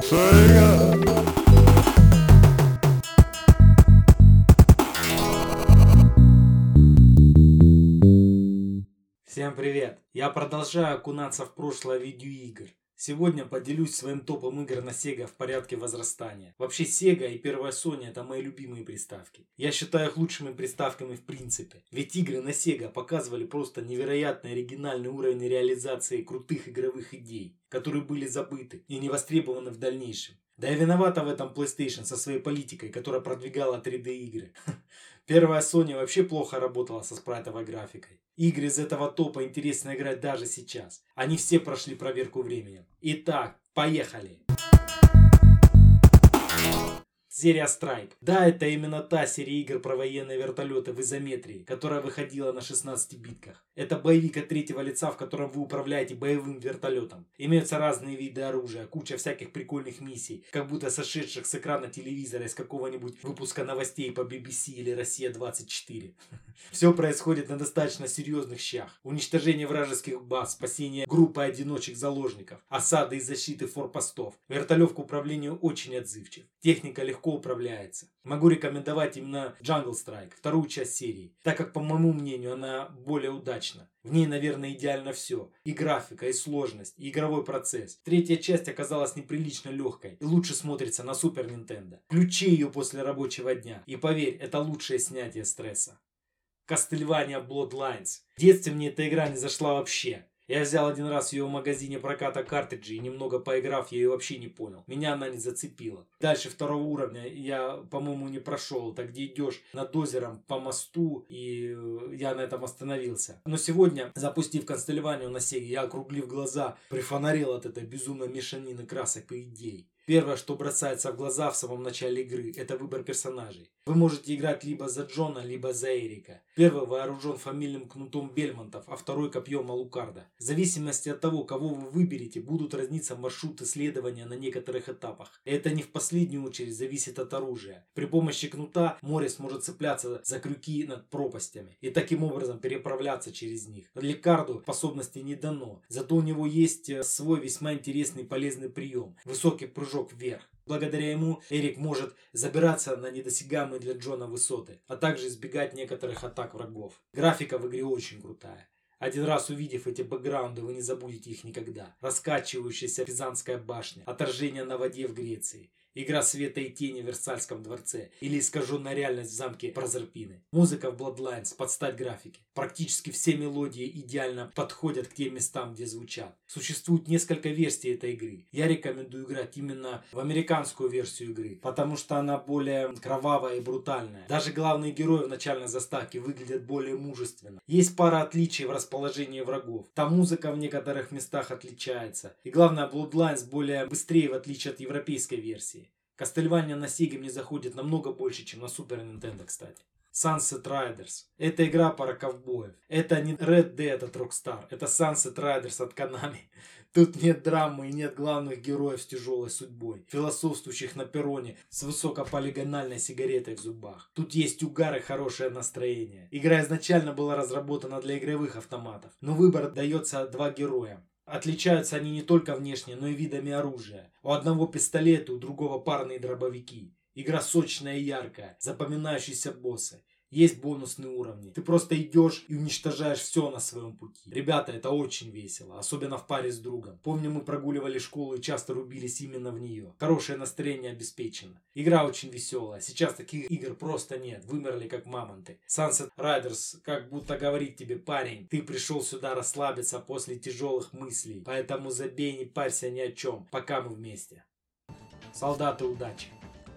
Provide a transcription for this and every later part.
Всем привет! Я продолжаю окунаться в прошлое видеоигр. Сегодня поделюсь своим топом игр на Sega в порядке возрастания. Вообще Sega и первая Sony это мои любимые приставки. Я считаю их лучшими приставками в принципе. Ведь игры на Sega показывали просто невероятный оригинальный уровень реализации крутых игровых идей, которые были забыты и не востребованы в дальнейшем. Да и виновата в этом PlayStation со своей политикой, которая продвигала 3D игры. Первая Sony вообще плохо работала со спрайтовой графикой. Игры из этого топа интересно играть даже сейчас. Они все прошли проверку временем. Итак, поехали! Серия Strike. Да, это именно та серия игр про военные вертолеты в изометрии, которая выходила на 16 битках. Это боевик от третьего лица, в котором вы управляете боевым вертолетом. Имеются разные виды оружия, куча всяких прикольных миссий, как будто сошедших с экрана телевизора из какого-нибудь выпуска новостей по BBC или Россия-24. Все происходит на достаточно серьезных щах. Уничтожение вражеских баз, спасение группы одиночек заложников, осады и защиты форпостов. Вертолет к управлению очень отзывчив. Техника легко управляется. Могу рекомендовать именно Jungle Strike, вторую часть серии, так как, по моему мнению, она более удачна. В ней, наверное, идеально все. И графика, и сложность, и игровой процесс. Третья часть оказалась неприлично легкой и лучше смотрится на Супер Nintendo. Включи ее после рабочего дня, и поверь, это лучшее снятие стресса. Castlevania Bloodlines. В детстве мне эта игра не зашла вообще. Я взял один раз ее в магазине проката картриджей и немного поиграв, я ее вообще не понял. Меня она не зацепила. Дальше второго уровня я, по-моему, не прошел. Так где идешь над озером по мосту, и э, я на этом остановился. Но сегодня, запустив констелеванию на Сеге, я округлив глаза, прифонарил от этой безумной мешанины красок и идей. Первое, что бросается в глаза в самом начале игры, это выбор персонажей. Вы можете играть либо за Джона, либо за Эрика. Первый вооружен фамильным кнутом Бельмонтов, а второй копьем Алукарда. В зависимости от того, кого вы выберете, будут разниться маршруты следования на некоторых этапах. И это не в последнюю очередь зависит от оружия. При помощи кнута Морис может цепляться за крюки над пропастями и таким образом переправляться через них. Лекарду способности не дано, зато у него есть э, свой весьма интересный полезный прием. Высокий прыжок вверх. Благодаря ему Эрик может забираться на недосягаемые для Джона высоты, а также избегать некоторых атак врагов. Графика в игре очень крутая. Один раз увидев эти бэкграунды, вы не забудете их никогда. Раскачивающаяся Пизанская башня, отражение на воде в Греции, Игра света и тени в Версальском дворце или искаженная реальность в замке Прозерпины. Музыка в Bloodlines под стать графике. Практически все мелодии идеально подходят к тем местам, где звучат. Существует несколько версий этой игры. Я рекомендую играть именно в американскую версию игры, потому что она более кровавая и брутальная. Даже главные герои в начальной заставке выглядят более мужественно. Есть пара отличий в расположении врагов. Там музыка в некоторых местах отличается. И главное, Bloodlines более быстрее в отличие от европейской версии. Castlevania на Sega мне заходит намного больше, чем на Super Nintendo, кстати. Sunset Riders. Это игра пара ковбоев. Это не Red Dead от Rockstar. Это Sunset Riders от Konami. Тут нет драмы и нет главных героев с тяжелой судьбой, философствующих на перроне с высокополигональной сигаретой в зубах. Тут есть угар и хорошее настроение. Игра изначально была разработана для игровых автоматов, но выбор дается два героя. Отличаются они не только внешне, но и видами оружия. У одного пистолеты, у другого парные дробовики. Игра сочная и яркая, запоминающиеся боссы. Есть бонусные уровни. Ты просто идешь и уничтожаешь все на своем пути. Ребята, это очень весело, особенно в паре с другом. Помню, мы прогуливали школу и часто рубились именно в нее. Хорошее настроение обеспечено. Игра очень веселая. Сейчас таких игр просто нет. Вымерли как мамонты. Sunset Riders как будто говорит тебе, парень, ты пришел сюда расслабиться после тяжелых мыслей. Поэтому забей, не парься ни о чем, пока мы вместе. Солдаты удачи.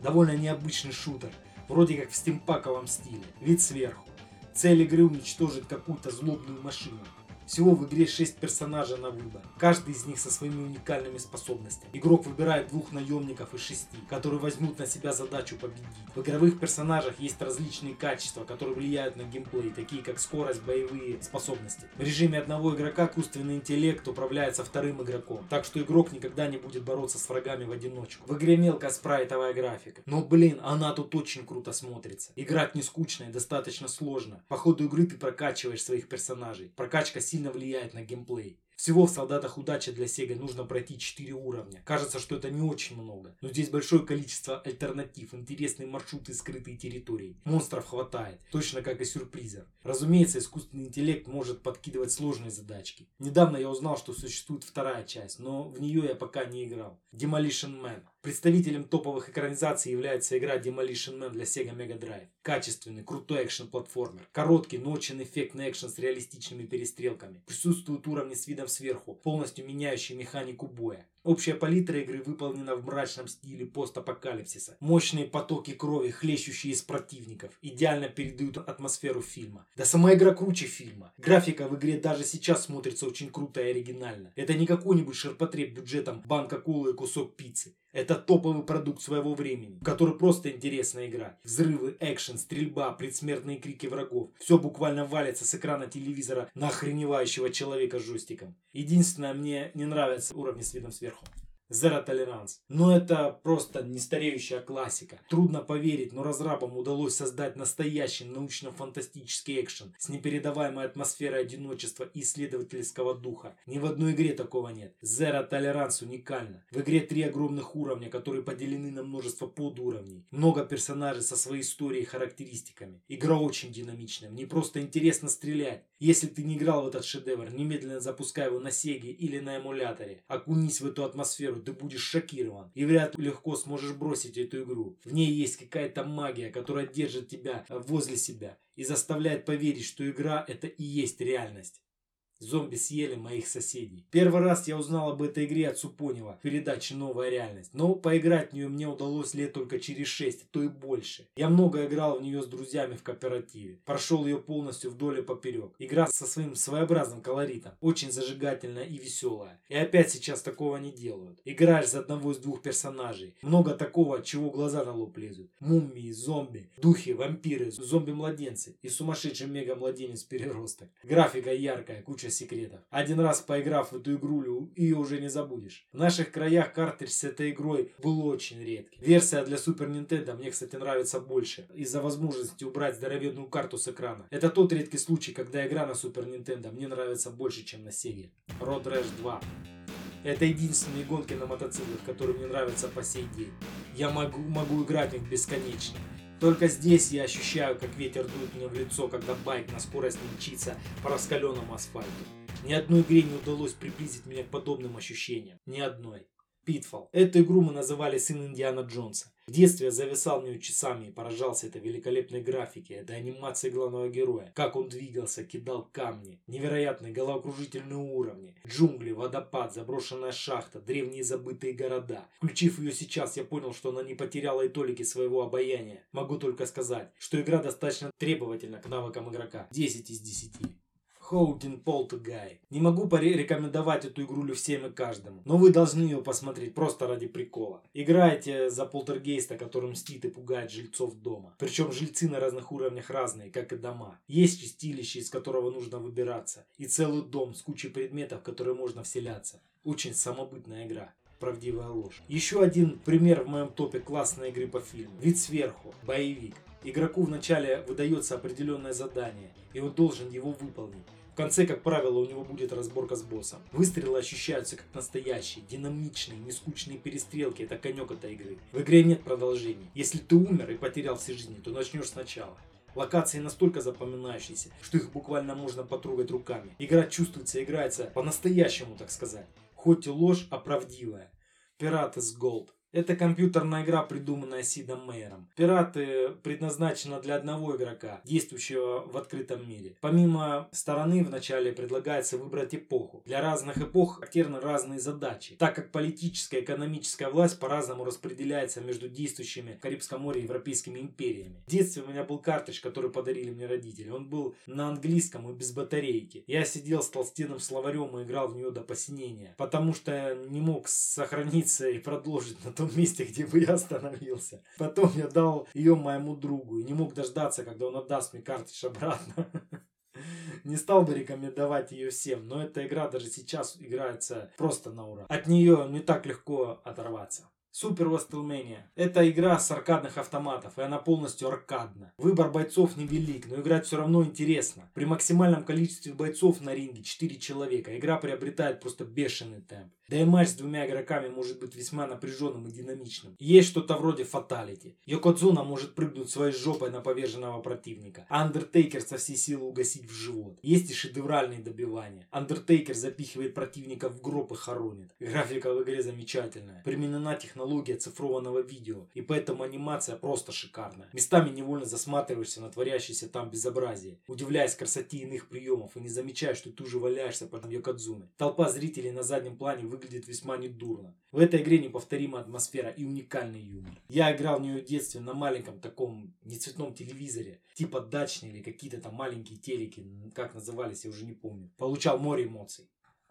Довольно необычный шутер вроде как в стимпаковом стиле, вид сверху. Цель игры уничтожить какую-то злобную машину. Всего в игре 6 персонажей на выбор. Каждый из них со своими уникальными способностями. Игрок выбирает двух наемников из шести, которые возьмут на себя задачу победить. В игровых персонажах есть различные качества, которые влияют на геймплей, такие как скорость, боевые способности. В режиме одного игрока искусственный интеллект управляется вторым игроком, так что игрок никогда не будет бороться с врагами в одиночку. В игре мелкая спрайтовая графика. Но блин, она тут очень круто смотрится. Играть не скучно и достаточно сложно. По ходу игры ты прокачиваешь своих персонажей. Прокачка влияет на геймплей. Всего в солдатах удачи для Sega нужно пройти 4 уровня. Кажется, что это не очень много. Но здесь большое количество альтернатив, интересные маршруты скрытые территории. Монстров хватает, точно как и сюрпризов. Разумеется, искусственный интеллект может подкидывать сложные задачки. Недавно я узнал, что существует вторая часть, но в нее я пока не играл. Demolition Man. Представителем топовых экранизаций является игра Demolition Man для Sega Mega Drive. Качественный, крутой экшен-платформер. Короткий, но очень эффектный экшен с реалистичными перестрелками. Присутствуют уровни с видом сверху, полностью меняющие механику боя. Общая палитра игры выполнена в мрачном стиле постапокалипсиса. Мощные потоки крови, хлещущие из противников, идеально передают атмосферу фильма. Да сама игра круче фильма. Графика в игре даже сейчас смотрится очень круто и оригинально. Это не какой-нибудь ширпотреб бюджетом банка колы и кусок пиццы. Это топовый продукт своего времени, в который просто интересно играть. Взрывы, экшен, стрельба, предсмертные крики врагов. Все буквально валится с экрана телевизора на охреневающего человека с жестиком. Единственное, мне не нравятся уровни с видом сверху. viejo. Zero Tolerance. Но это просто нестареющая классика. Трудно поверить, но разрабам удалось создать настоящий научно-фантастический экшен с непередаваемой атмосферой одиночества и исследовательского духа. Ни в одной игре такого нет. Zero Tolerance уникально. В игре три огромных уровня, которые поделены на множество подуровней. Много персонажей со своей историей и характеристиками. Игра очень динамичная. Мне просто интересно стрелять. Если ты не играл в этот шедевр, немедленно запускай его на Сеге или на эмуляторе. Окунись в эту атмосферу ты будешь шокирован. И вряд ли легко сможешь бросить эту игру. В ней есть какая-то магия, которая держит тебя возле себя и заставляет поверить, что игра это и есть реальность. Зомби съели моих соседей. Первый раз я узнал об этой игре от Супонева в передаче «Новая реальность». Но поиграть в нее мне удалось лет только через 6, а то и больше. Я много играл в нее с друзьями в кооперативе. Прошел ее полностью вдоль и поперек. Игра со своим своеобразным колоритом. Очень зажигательная и веселая. И опять сейчас такого не делают. Играешь за одного из двух персонажей. Много такого, от чего глаза на лоб лезут. Мумии, зомби, духи, вампиры, зомби-младенцы и сумасшедший мега-младенец-переросток. Графика яркая, куча секретов. Один раз поиграв в эту игрулю, ее уже не забудешь. В наших краях картридж с этой игрой был очень редкий. Версия для Super Nintendo мне, кстати, нравится больше. Из-за возможности убрать здоровенную карту с экрана. Это тот редкий случай, когда игра на Super Nintendo мне нравится больше, чем на Sega. Road Rash 2. Это единственные гонки на мотоциклах, которые мне нравятся по сей день. Я могу, могу играть в них бесконечно. Только здесь я ощущаю, как ветер дует мне в лицо, когда байк на скорость мчится по раскаленному асфальту. Ни одной игре не удалось приблизить меня к подобным ощущениям. Ни одной. Pitfall. Эту игру мы называли «Сын Индиана Джонса». В детстве я зависал в нее часами и поражался этой великолепной графике, этой анимации главного героя. Как он двигался, кидал камни. Невероятные головокружительные уровни. Джунгли, водопад, заброшенная шахта, древние забытые города. Включив ее сейчас, я понял, что она не потеряла и толики своего обаяния. Могу только сказать, что игра достаточно требовательна к навыкам игрока. 10 из 10. Хоудин Полтегай. Не могу порекомендовать эту игрулю всем и каждому, но вы должны ее посмотреть просто ради прикола. Играйте за полтергейста, который мстит и пугает жильцов дома. Причем жильцы на разных уровнях разные, как и дома. Есть чистилище, из которого нужно выбираться, и целый дом с кучей предметов, в которые можно вселяться. Очень самобытная игра правдивая ложь. Еще один пример в моем топе классной игры по фильму. Вид сверху. Боевик. Игроку вначале выдается определенное задание, и он должен его выполнить. В конце, как правило, у него будет разборка с боссом. Выстрелы ощущаются как настоящие, динамичные, нескучные перестрелки. Это конек этой игры. В игре нет продолжений. Если ты умер и потерял все жизни, то начнешь сначала. Локации настолько запоминающиеся, что их буквально можно потрогать руками. Игра чувствуется, играется по-настоящему, так сказать. Хоть и ложь, а правдивая. Пираты с Gold. Это компьютерная игра, придуманная Сидом Мейером. Пираты предназначена для одного игрока, действующего в открытом мире. Помимо стороны, вначале предлагается выбрать эпоху. Для разных эпох характерны разные задачи, так как политическая и экономическая власть по-разному распределяется между действующими в Карибском море европейскими империями. В детстве у меня был картридж, который подарили мне родители. Он был на английском и без батарейки. Я сидел с толстенным словарем и играл в нее до посинения, потому что не мог сохраниться и продолжить на том том месте, где бы я остановился. Потом я дал ее моему другу и не мог дождаться, когда он отдаст мне картридж обратно. Не стал бы рекомендовать ее всем, но эта игра даже сейчас играется просто на ура. От нее не так легко оторваться. Super WrestleMania. Это игра с аркадных автоматов, и она полностью аркадна. Выбор бойцов невелик, но играть все равно интересно. При максимальном количестве бойцов на ринге 4 человека игра приобретает просто бешеный темп. Да и матч с двумя игроками может быть весьма напряженным и динамичным. Есть что-то вроде fatality. Йокодзуна может прыгнуть своей жопой на поверженного противника, а Андертейкер со всей силы угасить в живот. Есть и шедевральные добивания. Андертейкер запихивает противника в гроб и хоронит. Графика в игре замечательная. Применена технология цифрованного видео, и поэтому анимация просто шикарная. Местами невольно засматриваешься на творящееся там безобразие, удивляясь красоте иных приемов и не замечая, что ты уже валяешься под Йокодзуной. Толпа зрителей на заднем плане выглядит весьма недурно. В этой игре неповторимая атмосфера и уникальный юмор. Я играл в нее в детстве на маленьком таком нецветном телевизоре, типа дачный или какие-то там маленькие телеки, как назывались, я уже не помню. Получал море эмоций.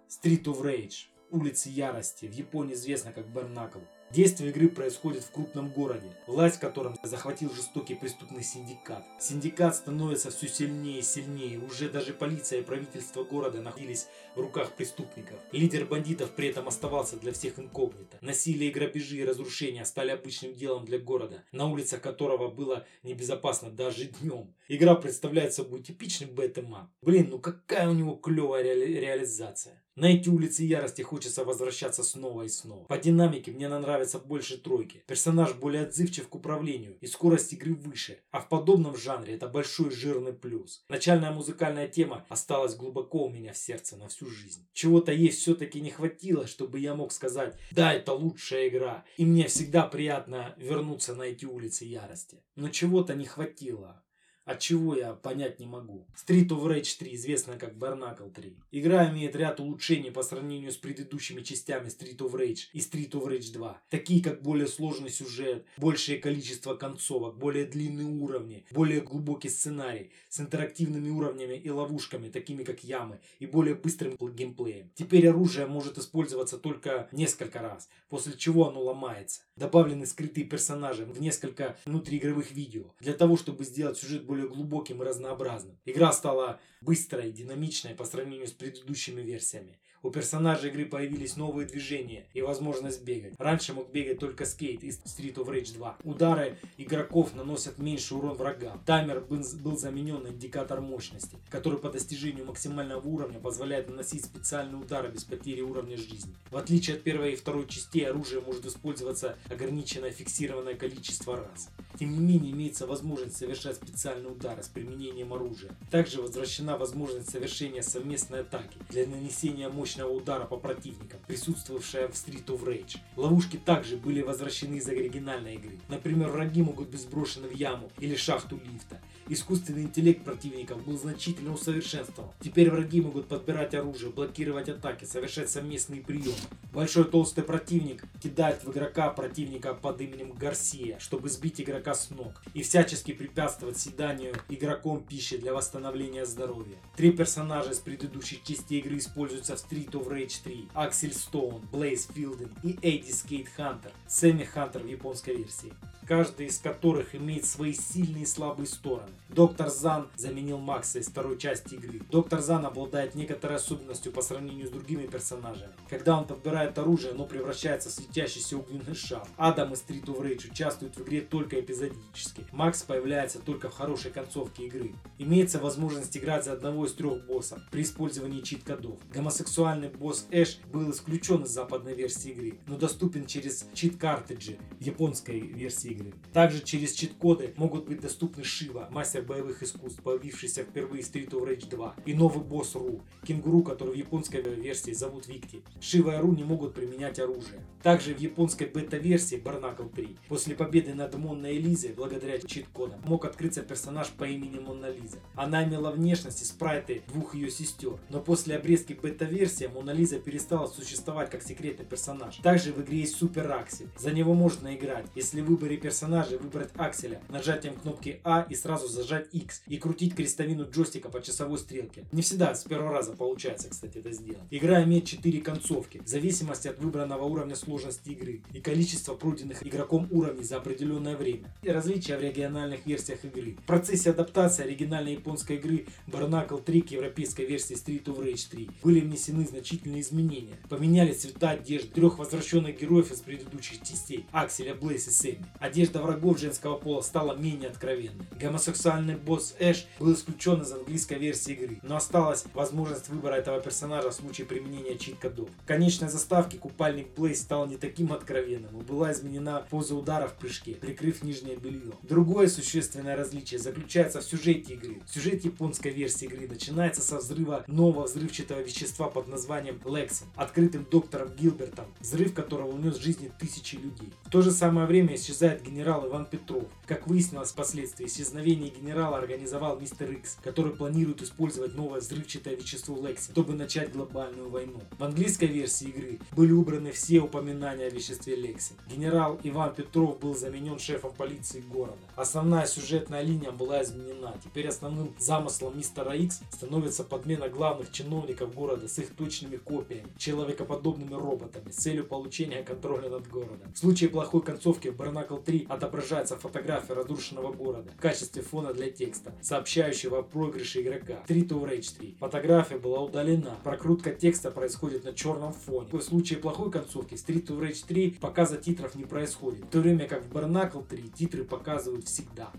Street of Rage, улицы ярости, в Японии известно как Бернакл. Действие игры происходит в крупном городе, власть в захватил жестокий преступный синдикат. Синдикат становится все сильнее и сильнее, уже даже полиция и правительство города находились в руках преступников. Лидер бандитов при этом оставался для всех инкогнито. Насилие, грабежи и разрушения стали обычным делом для города, на улицах которого было небезопасно даже днем. Игра представляет собой типичный beat 'em up. Блин, ну какая у него клевая ре реализация. На эти улицы ярости хочется возвращаться снова и снова. По динамике мне нравится больше тройки. Персонаж более отзывчив к управлению и скорость игры выше. А в подобном жанре это большой жирный плюс. Начальная музыкальная тема осталась глубоко у меня в сердце на всю жизнь. Чего-то есть все-таки не хватило, чтобы я мог сказать, да, это лучшая игра. И мне всегда приятно вернуться на эти улицы ярости. Но чего-то не хватило. От чего я понять не могу. Street of Rage 3, известная как Barnacle 3. Игра имеет ряд улучшений по сравнению с предыдущими частями Street of Rage и Street of Rage 2. Такие как более сложный сюжет, большее количество концовок, более длинные уровни, более глубокий сценарий с интерактивными уровнями и ловушками, такими как ямы, и более быстрым геймплеем. Теперь оружие может использоваться только несколько раз, после чего оно ломается. Добавлены скрытые персонажи в несколько внутриигровых видео, для того чтобы сделать сюжет более глубоким и разнообразным. Игра стала быстрой и динамичной по сравнению с предыдущими версиями. У персонажей игры появились новые движения и возможность бегать. Раньше мог бегать только скейт из Street of Rage 2. Удары игроков наносят меньший урон врагам. Таймер был заменен на индикатор мощности, который по достижению максимального уровня позволяет наносить специальные удары без потери уровня жизни. В отличие от первой и второй частей, оружие может использоваться ограниченное фиксированное количество раз. Тем не менее, имеется возможность совершать специальные удары с применением оружия. Также возвращена возможность совершения совместной атаки для нанесения мощного удара по противникам, присутствовавшая в Street of Rage. Ловушки также были возвращены из оригинальной игры. Например, враги могут быть сброшены в яму или шахту лифта. Искусственный интеллект противников был значительно усовершенствован. Теперь враги могут подбирать оружие, блокировать атаки, совершать совместные приемы. Большой толстый противник кидает в игрока противника под именем Гарсия, чтобы сбить игрока с ног и всячески препятствовать съеданию игроком пищи для восстановления здоровья. Три персонажа из предыдущих частей игры используются в Street of Rage 3. Аксель Стоун, Блейз Филден и Эдди Скейт Хантер. Сэмми Хантер в японской версии каждый из которых имеет свои сильные и слабые стороны. Доктор Зан заменил Макса из второй части игры. Доктор Зан обладает некоторой особенностью по сравнению с другими персонажами. Когда он подбирает оружие, оно превращается в светящийся огненный шар. Адам из Street of Rage участвует в игре только эпизодически. Макс появляется только в хорошей концовке игры. Имеется возможность играть за одного из трех боссов при использовании чит-кодов. Гомосексуальный босс Эш был исключен из западной версии игры, но доступен через чит-картриджи японской версии игры. Также через чит-коды могут быть доступны Шива, мастер боевых искусств, появившийся впервые в Street of Rage 2, и новый босс Ру, кенгуру, который в японской версии зовут Викти. Шива и Ру не могут применять оружие. Также в японской бета-версии Barnacle 3, после победы над Монной Элизой, благодаря чит-кодам, мог открыться персонаж по имени Монна Лиза. Она имела внешность и спрайты двух ее сестер, но после обрезки бета-версии Мона Лиза перестала существовать как секретный персонаж. Также в игре есть Супер Аксель. За него можно играть, если в выборе персонажей выбрать Акселя нажатием кнопки А и сразу зажать X и крутить крестовину джойстика по часовой стрелке. Не всегда с первого раза получается, кстати, это сделать. Игра имеет 4 концовки, в зависимости от выбранного уровня сложности игры и количества пройденных игроком уровней за определенное время. И различия в региональных версиях игры. В процессе адаптации оригинальной японской игры Barnacle 3 к европейской версии Street of Rage 3 были внесены значительные изменения. Поменяли цвета одежды трех возвращенных героев из предыдущих частей Акселя, Блейс и Сэмми. Одежда врагов женского пола стала менее откровенной. Гомосексуальный босс Эш был исключен из английской версии игры, но осталась возможность выбора этого персонажа в случае применения чит-кодов. В конечной заставке купальник Блейс стал не таким откровенным и была изменена поза удара в прыжке, прикрыв нижнее белье. Другое существенное различие заключается в сюжете игры. Сюжет японской версии игры начинается со взрыва нового взрывчатого вещества под названием Лексин, открытым доктором Гилбертом, взрыв которого унес жизни тысячи людей. В то же самое время исчезает генерал Иван Петров. Как выяснилось впоследствии, исчезновение генерала организовал мистер Икс, который планирует использовать новое взрывчатое вещество Лексин, чтобы начать глобальную войну. В английской версии игры были убраны все упоминания о веществе Лексин. Генерал Иван Петров был заменен шефом полиции города. Основная сюжетная линия была изменена. Теперь основным замыслом мистера Икс становится подмена главных чиновников города с их точными копиями, человекоподобными роботами с целью получения контроля над городом. В случае плохой концовки в Barnacle 3 отображается фотография разрушенного города в качестве фона для текста, сообщающего о проигрыше игрока. 3 to Rage 3. Фотография была удалена. Прокрутка текста происходит на черном фоне. В случае плохой концовки в Street of Rage 3 показа титров не происходит, в то время как в Barnacle 3 титры показывают всегда.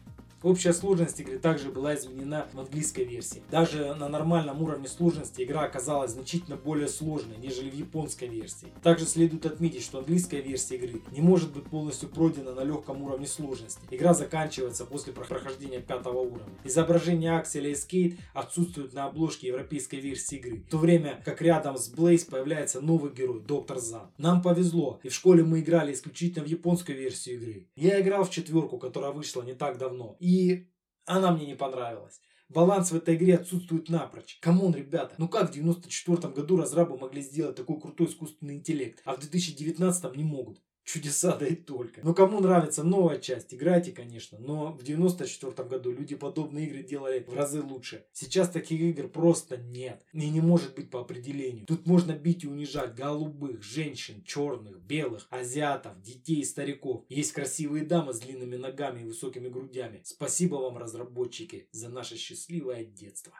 Общая сложность игры также была изменена в английской версии. Даже на нормальном уровне сложности игра оказалась значительно более сложной, нежели в японской версии. Также следует отметить, что английская версия игры не может быть полностью пройдена на легком уровне сложности. Игра заканчивается после прохождения пятого уровня. Изображение Акселя и Скейт отсутствует на обложке европейской версии игры, в то время как рядом с Блейз появляется новый герой, Доктор Зан. Нам повезло, и в школе мы играли исключительно в японскую версию игры. Я играл в четверку, которая вышла не так давно. И и она мне не понравилась. Баланс в этой игре отсутствует напрочь. Come on, ребята, ну как в 94 году разрабы могли сделать такой крутой искусственный интеллект, а в 2019 не могут? Чудеса, да и только. Но кому нравится новая часть, играйте, конечно. Но в 94 году люди подобные игры делали в разы лучше. Сейчас таких игр просто нет. И не может быть по определению. Тут можно бить и унижать голубых, женщин, черных, белых, азиатов, детей и стариков. Есть красивые дамы с длинными ногами и высокими грудями. Спасибо вам, разработчики, за наше счастливое детство.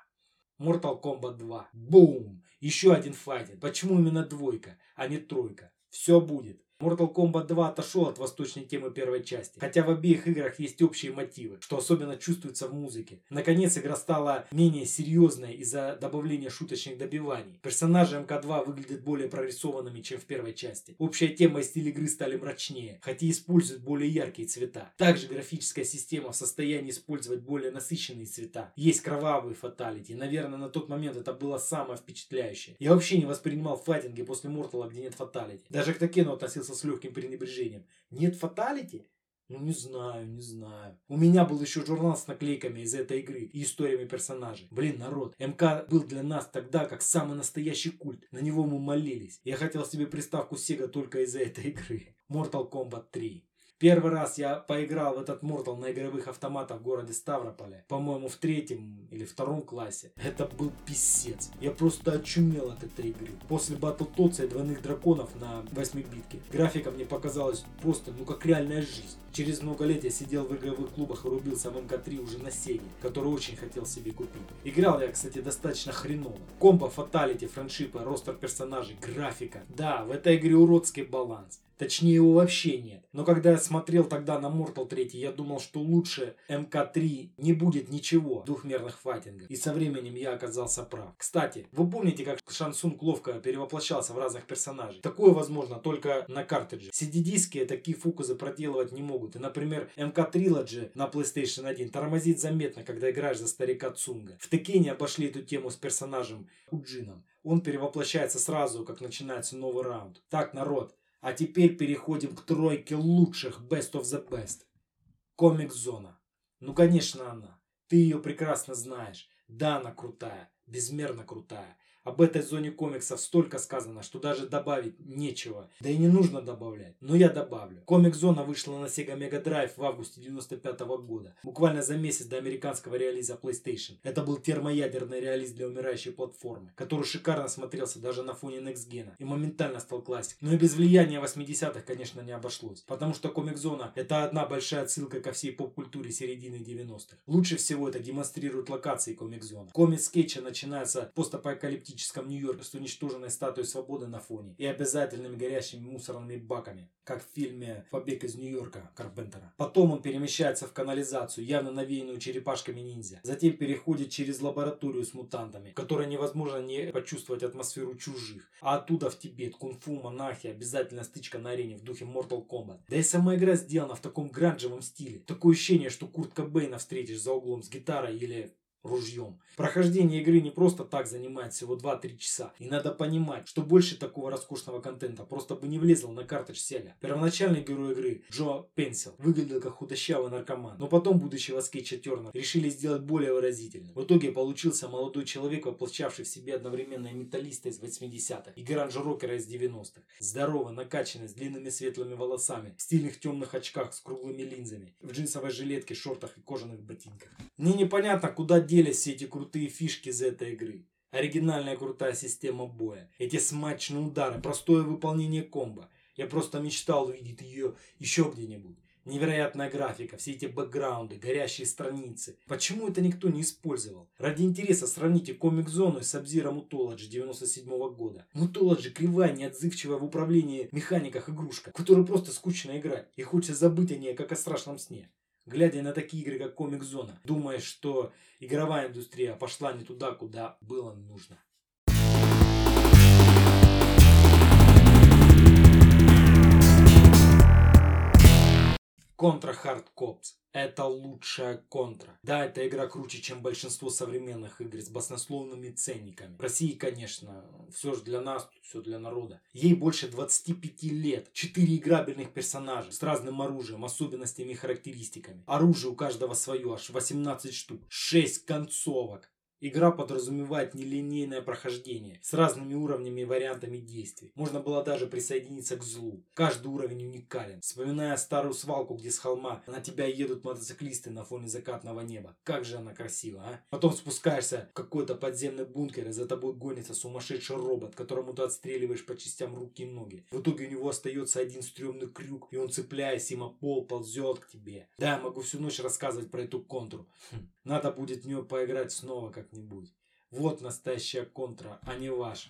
Mortal Kombat 2. Бум! Еще один файтинг. Почему именно двойка, а не тройка? Все будет. Mortal Kombat 2 отошел от восточной темы первой части, хотя в обеих играх есть общие мотивы, что особенно чувствуется в музыке. Наконец игра стала менее серьезной из-за добавления шуточных добиваний. Персонажи МК2 выглядят более прорисованными, чем в первой части. Общая тема и стиль игры стали мрачнее, хотя используют более яркие цвета. Также графическая система в состоянии использовать более насыщенные цвета. Есть кровавые фаталити, наверное на тот момент это было самое впечатляющее. Я вообще не воспринимал файтинги после Мортала, где нет фаталити. Даже к Tekken у относился относился с легким пренебрежением. Нет фаталити? Ну не знаю, не знаю. У меня был еще журнал с наклейками из этой игры и историями персонажей. Блин, народ, МК был для нас тогда как самый настоящий культ. На него мы молились. Я хотел себе приставку Sega только из-за этой игры. Mortal Kombat 3. Первый раз я поиграл в этот Mortal на игровых автоматах в городе Ставрополе. По-моему, в третьем или втором классе. Это был писец. Я просто очумел от этой игры. После Battletoads и двойных драконов на 8 битке. Графика мне показалась просто, ну как реальная жизнь. Через много лет я сидел в игровых клубах и рубился в МК-3 уже на Сеге, который очень хотел себе купить. Играл я, кстати, достаточно хреново. Комбо, фаталити, франшипы, ростер персонажей, графика. Да, в этой игре уродский баланс. Точнее его вообще нет. Но когда я смотрел тогда на Mortal 3, я думал, что лучше МК-3 не будет ничего двухмерных файтингов. И со временем я оказался прав. Кстати, вы помните, как Шансунг ловко перевоплощался в разных персонажей? Такое возможно только на картридже. CD-диски такие фокусы проделывать не могут. И, например, MK Trilogy на PlayStation 1 тормозит заметно, когда играешь за старика Цунга. В Текене обошли эту тему с персонажем Уджином. Он перевоплощается сразу, как начинается новый раунд. Так, народ, а теперь переходим к тройке лучших Best of the Best. Комик-зона. Ну, конечно, она. Ты ее прекрасно знаешь. Да, она крутая. Безмерно крутая. Об этой зоне комиксов столько сказано, что даже добавить нечего. Да и не нужно добавлять. Но я добавлю. Комик-зона вышла на Sega Mega Drive в августе 95 года. Буквально за месяц до американского релиза PlayStation. Это был термоядерный релиз для умирающей платформы, который шикарно смотрелся даже на фоне Next Gen и моментально стал классикой. Но и без влияния 80-х, конечно, не обошлось. Потому что комик-зона это одна большая отсылка ко всей поп-культуре середины 90-х. Лучше всего это демонстрирует локации комик-зона. Комикс скетча начинается постапокалиптически фантастическом Нью-Йорке с уничтоженной статуей свободы на фоне и обязательными горящими мусорными баками, как в фильме «Побег из Нью-Йорка» Карпентера. Потом он перемещается в канализацию, явно навеянную черепашками ниндзя. Затем переходит через лабораторию с мутантами, в которой невозможно не почувствовать атмосферу чужих. А оттуда в Тибет, кунг-фу, монахи, обязательно стычка на арене в духе Mortal Kombat. Да и сама игра сделана в таком гранжевом стиле. Такое ощущение, что Курт Кобейна встретишь за углом с гитарой или ружьем. Прохождение игры не просто так занимает всего 2-3 часа. И надо понимать, что больше такого роскошного контента просто бы не влезло на карточь Sega. Первоначальный герой игры, Джо Пенсил, выглядел как худощавый наркоман. Но потом будущего скетча Терна решили сделать более выразительным. В итоге получился молодой человек, воплощавший в себе одновременно металлиста из 80-х и гаранж-рокера из 90-х. Здоровый, накачанный, с длинными светлыми волосами, в стильных темных очках с круглыми линзами, в джинсовой жилетке, шортах и кожаных ботинках. Мне непонятно, куда делись все эти крутые фишки из этой игры. Оригинальная крутая система боя. Эти смачные удары, простое выполнение комбо. Я просто мечтал увидеть ее еще где-нибудь. Невероятная графика, все эти бэкграунды, горящие страницы. Почему это никто не использовал? Ради интереса сравните комик-зону с Сабзира Мутологи 97 -го года. Мутологи кривая, неотзывчивая в управлении механиках игрушка, которую просто скучно играть. И хочется забыть о ней, как о страшном сне глядя на такие игры, как Комик Зона, думая, что игровая индустрия пошла не туда, куда было нужно. Контра Hard Cops. Это лучшая контра. Да, эта игра круче, чем большинство современных игр с баснословными ценниками. В России, конечно, все же для нас, все для народа. Ей больше 25 лет. 4 играбельных персонажа с разным оружием, особенностями и характеристиками. Оружие у каждого свое, аж 18 штук. 6 концовок. Игра подразумевает нелинейное прохождение с разными уровнями и вариантами действий. Можно было даже присоединиться к злу. Каждый уровень уникален. Вспоминая старую свалку, где с холма на тебя едут мотоциклисты на фоне закатного неба. Как же она красива, а? Потом спускаешься в какой-то подземный бункер, и за тобой гонится сумасшедший робот, которому ты отстреливаешь по частям руки и ноги. В итоге у него остается один стрёмный крюк, и он, цепляясь им о пол, ползет к тебе. Да, я могу всю ночь рассказывать про эту контру. Хм. Надо будет в нее поиграть снова как-нибудь. Вот настоящая контра, а не ваша.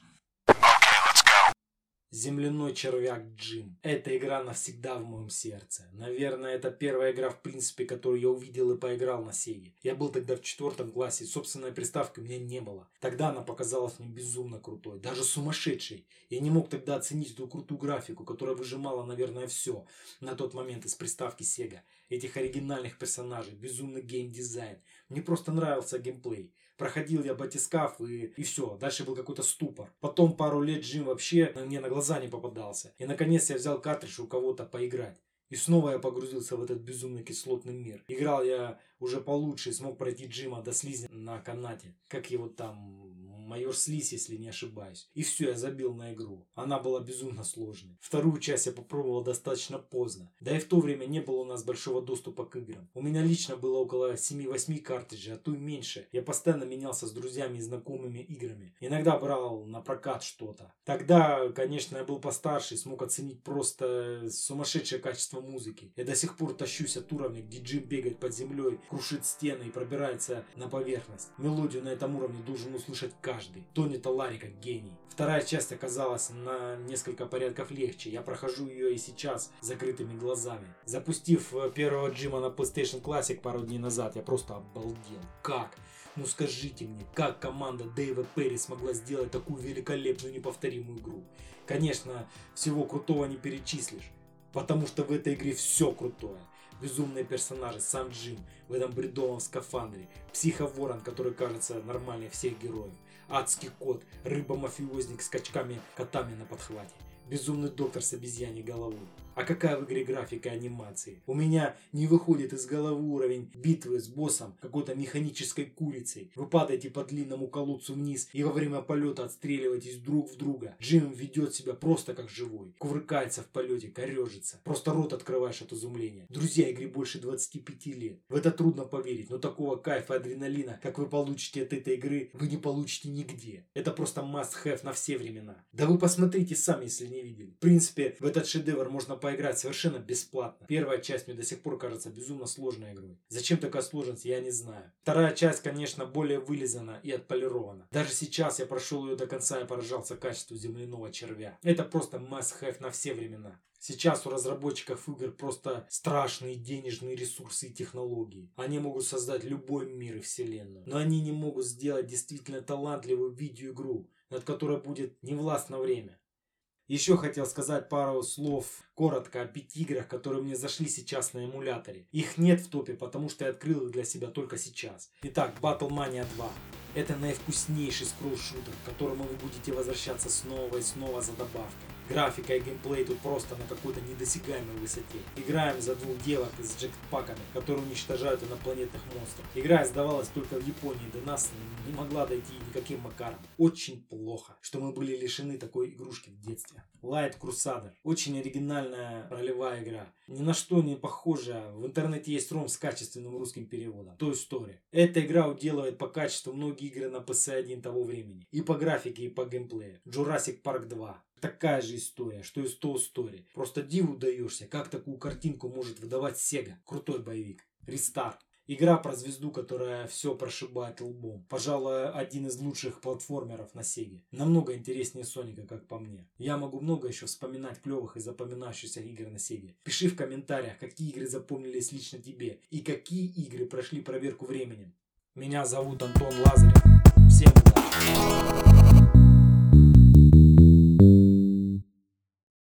Земляной червяк Джим. Эта игра навсегда в моем сердце. Наверное, это первая игра, в принципе, которую я увидел и поиграл на Сеге. Я был тогда в четвертом классе, собственной приставки у меня не было. Тогда она показалась мне безумно крутой, даже сумасшедшей. Я не мог тогда оценить эту крутую графику, которая выжимала, наверное, все на тот момент из приставки Sega. Этих оригинальных персонажей, безумный геймдизайн. Мне просто нравился геймплей. Проходил я батискаф и, и все. Дальше был какой-то ступор. Потом пару лет Джим вообще мне на глаза не попадался. И наконец я взял картридж у кого-то поиграть. И снова я погрузился в этот безумный кислотный мир. Играл я уже получше смог пройти Джима до слизни на канате. Как его там майор Слиз, если не ошибаюсь. И все, я забил на игру. Она была безумно сложной. Вторую часть я попробовал достаточно поздно. Да и в то время не было у нас большого доступа к играм. У меня лично было около 7-8 картриджей, а то и меньше. Я постоянно менялся с друзьями и знакомыми играми. Иногда брал на прокат что-то. Тогда, конечно, я был постарше и смог оценить просто сумасшедшее качество музыки. Я до сих пор тащусь от уровня, где Джим бегает под землей, крушит стены и пробирается на поверхность. Мелодию на этом уровне должен услышать каждый каждый. Тони Талари как гений. Вторая часть оказалась на несколько порядков легче. Я прохожу ее и сейчас закрытыми глазами. Запустив э, первого Джима на PlayStation Classic пару дней назад, я просто обалдел. Как? Ну скажите мне, как команда Дэйва Перри смогла сделать такую великолепную неповторимую игру? Конечно, всего крутого не перечислишь, потому что в этой игре все крутое безумные персонажи, сам Джим в этом бредовом скафандре, психо-ворон, который кажется нормальнее всех героев, адский кот, рыба-мафиозник с качками котами на подхвате, безумный доктор с обезьяней головой. А какая в игре графика анимации? У меня не выходит из головы уровень битвы с боссом какой-то механической курицей. Вы падаете по длинному колодцу вниз и во время полета отстреливаетесь друг в друга. Джим ведет себя просто как живой. Кувыркается в полете, корежится. Просто рот открываешь от изумления. Друзья, игре больше 25 лет. В это трудно поверить, но такого кайфа и адреналина, как вы получите от этой игры, вы не получите нигде. Это просто must-have на все времена. Да вы посмотрите сами, если не видели. В принципе, в этот шедевр можно поиграть совершенно бесплатно. Первая часть мне до сих пор кажется безумно сложной игрой. Зачем такая сложность, я не знаю. Вторая часть, конечно, более вылизана и отполирована. Даже сейчас я прошел ее до конца и поражался качеству земляного червя. Это просто must-have на все времена. Сейчас у разработчиков игр просто страшные денежные ресурсы и технологии. Они могут создать любой мир и вселенную. Но они не могут сделать действительно талантливую видеоигру, над которой будет невластно время. Еще хотел сказать пару слов коротко о пяти играх, которые мне зашли сейчас на эмуляторе. Их нет в топе, потому что я открыл их для себя только сейчас. Итак, Battle Mania 2. Это наивкуснейший скролл-шутер, к которому вы будете возвращаться снова и снова за добавкой. Графика и геймплей тут просто на какой-то недосягаемой высоте. Играем за двух девок с джекпаками, которые уничтожают инопланетных монстров. Игра издавалась только в Японии, до нас не могла дойти никаким макаром. Очень плохо, что мы были лишены такой игрушки в детстве. Light Crusader. Очень оригинальная ролевая игра. Ни на что не похожая. В интернете есть ром с качественным русским переводом. Toy Story. Эта игра уделывает по качеству многие игры на PS1 того времени. И по графике, и по геймплею. Jurassic Park 2 такая же история, что и Toy Story. Просто диву даешься, как такую картинку может выдавать Sega. Крутой боевик. Рестарт. Игра про звезду, которая все прошибает лбом. Пожалуй, один из лучших платформеров на Сеге. Намного интереснее Соника, как по мне. Я могу много еще вспоминать клевых и запоминающихся игр на Сеге. Пиши в комментариях, какие игры запомнились лично тебе и какие игры прошли проверку временем. Меня зовут Антон Лазарев. Всем удачи!